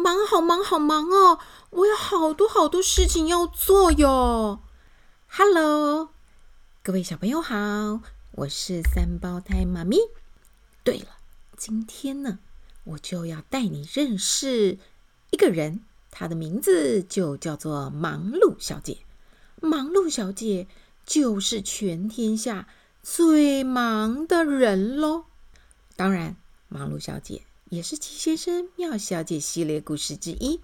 忙，好忙，好忙哦！我有好多好多事情要做哟。Hello，各位小朋友好，我是三胞胎妈咪。对了，今天呢，我就要带你认识一个人，她的名字就叫做忙碌小姐。忙碌小姐就是全天下最忙的人喽。当然，忙碌小姐也是奇先生妙小姐系列故事之一，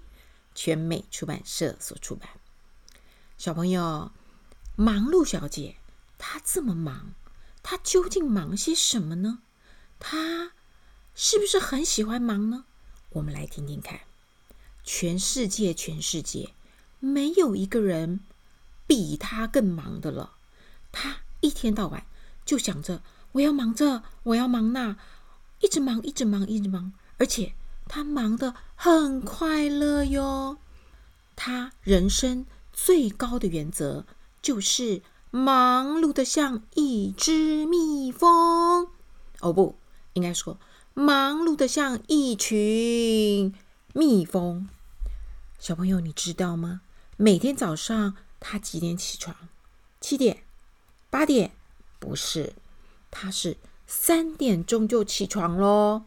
全美出版社所出版。小朋友。忙碌小姐，她这么忙，她究竟忙些什么呢？她是不是很喜欢忙呢？我们来听听看。全世界，全世界，没有一个人比她更忙的了。她一天到晚就想着我要忙这，我要忙那，一直忙，一直忙，一直忙，而且他忙得很快乐哟。他人生最高的原则。就是忙碌的像一只蜜蜂，哦不，应该说忙碌的像一群蜜蜂。小朋友，你知道吗？每天早上他几点起床？七点？八点？不是，他是三点钟就起床喽。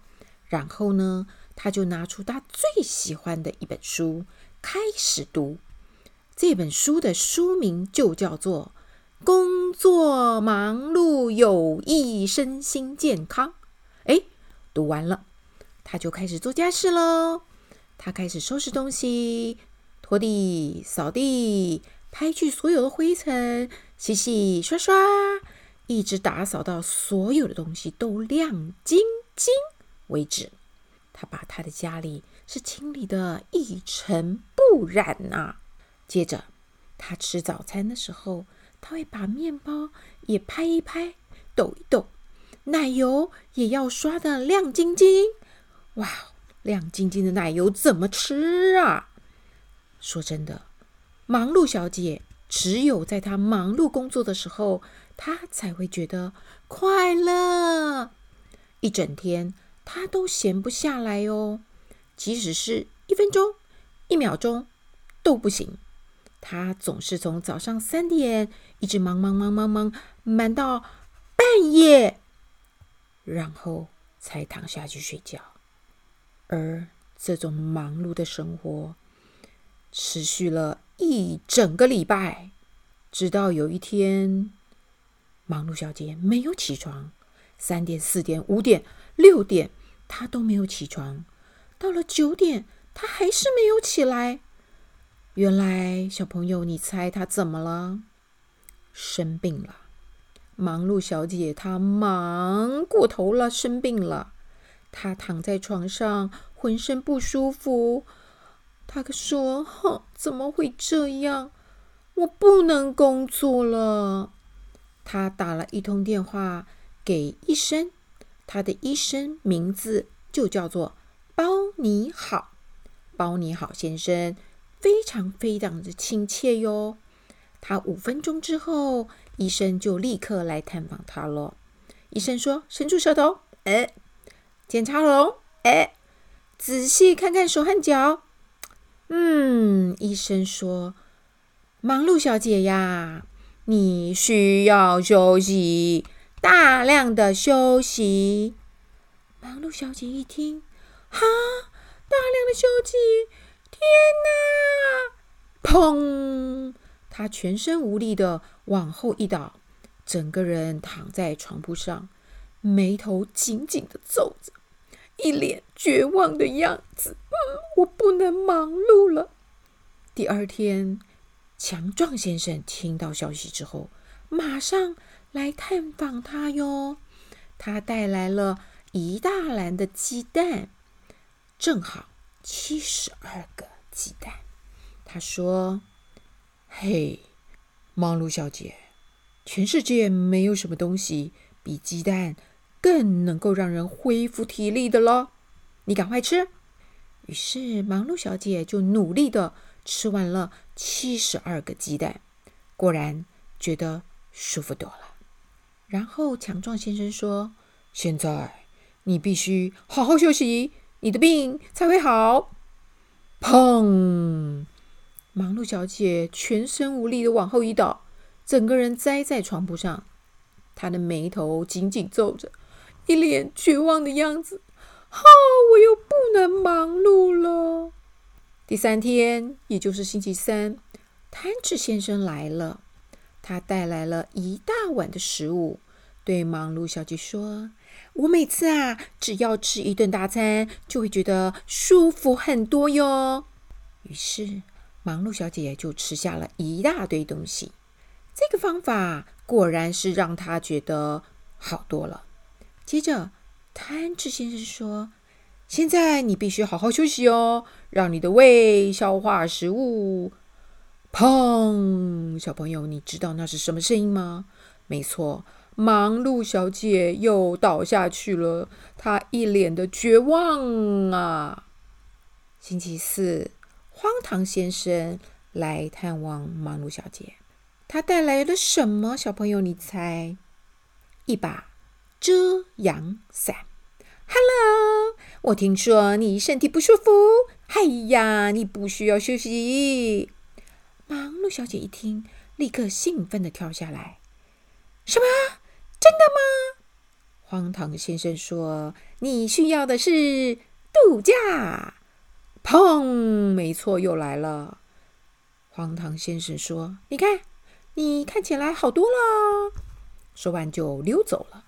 然后呢，他就拿出他最喜欢的一本书，开始读。这本书的书名就叫做《工作忙碌有益身心健康》。哎，读完了，他就开始做家事喽。他开始收拾东西，拖地、扫地，拍去所有的灰尘，洗洗刷刷，一直打扫到所有的东西都亮晶晶为止。他把他的家里是清理的一尘不染呐、啊。接着，他吃早餐的时候，他会把面包也拍一拍、抖一抖，奶油也要刷的亮晶晶。哇，亮晶晶的奶油怎么吃啊？说真的，忙碌小姐只有在他忙碌工作的时候，他才会觉得快乐。一整天，他都闲不下来哦，即使是一分钟、一秒钟都不行。他总是从早上三点一直忙忙忙忙忙忙到半夜，然后才躺下去睡觉。而这种忙碌的生活持续了一整个礼拜，直到有一天，忙碌小姐没有起床，三点、四点、五点、六点，她都没有起床。到了九点，她还是没有起来。原来，小朋友，你猜她怎么了？生病了。忙碌小姐她忙过头了，生病了。她躺在床上，浑身不舒服。他可说：“哼，怎么会这样？我不能工作了。”他打了一通电话给医生，他的医生名字就叫做包你好，包你好先生。非常非常的亲切哟。他五分钟之后，医生就立刻来探访他了。医生说：“伸出舌头，哎，检查喉咙，哎，仔细看看手和脚。”嗯，医生说：“忙碌小姐呀，你需要休息，大量的休息。”忙碌小姐一听，哈，大量的休息。天哪！砰！她全身无力的往后一倒，整个人躺在床铺上，眉头紧紧的皱着，一脸绝望的样子。我不能忙碌了。第二天，强壮先生听到消息之后，马上来探访他哟。他带来了一大篮的鸡蛋，正好。七十二个鸡蛋，他说：“嘿，忙碌小姐，全世界没有什么东西比鸡蛋更能够让人恢复体力的了。你赶快吃。”于是，忙碌小姐就努力的吃完了七十二个鸡蛋，果然觉得舒服多了。然后，强壮先生说：“现在你必须好好休息。”你的病才会好。砰！忙碌小姐全身无力的往后一倒，整个人栽在床铺上，她的眉头紧紧皱着，一脸绝望的样子。哈、我又不能忙碌了。第三天，也就是星期三，贪吃先生来了，他带来了一大碗的食物，对忙碌小姐说：“我每次啊，只要吃一顿大餐，就会觉得舒服很多哟。”于是。忙碌小姐就吃下了一大堆东西，这个方法果然是让她觉得好多了。接着，贪吃先生说：“现在你必须好好休息哦，让你的胃消化食物。”砰！小朋友，你知道那是什么声音吗？没错，忙碌小姐又倒下去了，她一脸的绝望啊。星期四。荒唐先生来探望忙碌小姐，他带来了什么？小朋友，你猜？一把遮阳伞。Hello，我听说你身体不舒服。哎呀，你不需要休息。忙碌小姐一听，立刻兴奋地跳下来。什么？真的吗？荒唐先生说：“你需要的是度假。”砰！没错，又来了。荒唐先生说：“你看，你看起来好多了。”说完就溜走了。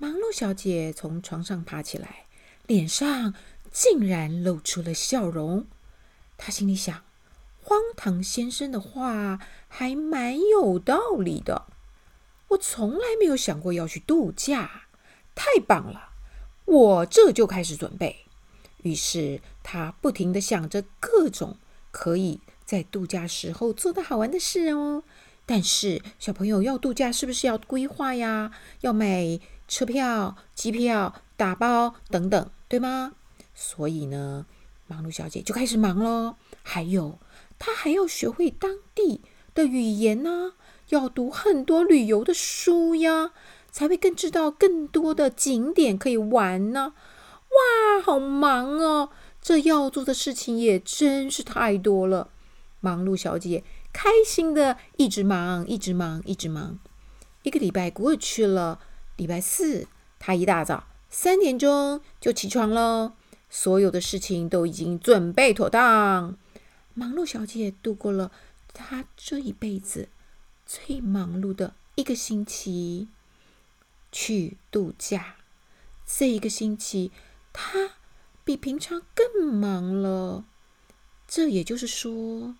忙碌小姐从床上爬起来，脸上竟然露出了笑容。她心里想：“荒唐先生的话还蛮有道理的。我从来没有想过要去度假，太棒了！我这就开始准备。”于是，他不停地想着各种可以在度假时候做的好玩的事哦。但是，小朋友要度假是不是要规划呀？要买车票、机票、打包等等，对吗？所以呢，忙碌小姐就开始忙喽。还有，她还要学会当地的语言呢，要读很多旅游的书呀，才会更知道更多的景点可以玩呢。哇，好忙哦！这要做的事情也真是太多了。忙碌小姐开心的一直忙，一直忙，一直忙。一个礼拜过去了，礼拜四，她一大早三点钟就起床了，所有的事情都已经准备妥当。忙碌小姐度过了她这一辈子最忙碌的一个星期，去度假。这一个星期。他比平常更忙了，这也就是说，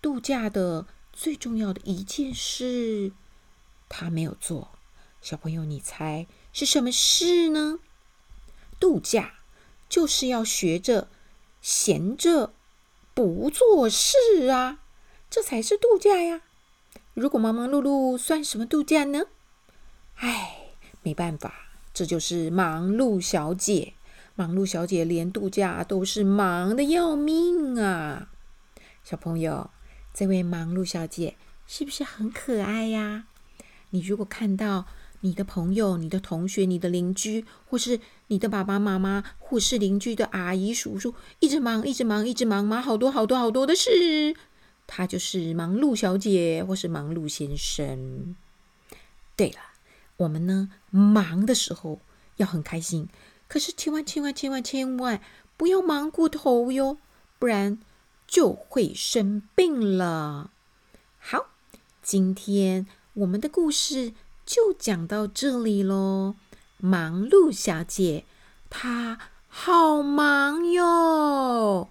度假的最重要的一件事，他没有做。小朋友，你猜是什么事呢？度假就是要学着闲着不做事啊，这才是度假呀。如果忙忙碌碌，算什么度假呢？唉，没办法，这就是忙碌小姐。忙碌小姐连度假都是忙得要命啊！小朋友，这位忙碌小姐是不是很可爱呀？你如果看到你的朋友、你的同学、你的邻居，或是你的爸爸妈妈，或是邻居的阿姨叔叔，一直忙、一直忙、一直忙，忙好多好多好多的事，他就是忙碌小姐，或是忙碌先生。对了，我们呢，忙的时候要很开心。可是千万千万千万千万不要忙过头哟，不然就会生病了。好，今天我们的故事就讲到这里喽。忙碌小姐，她好忙哟。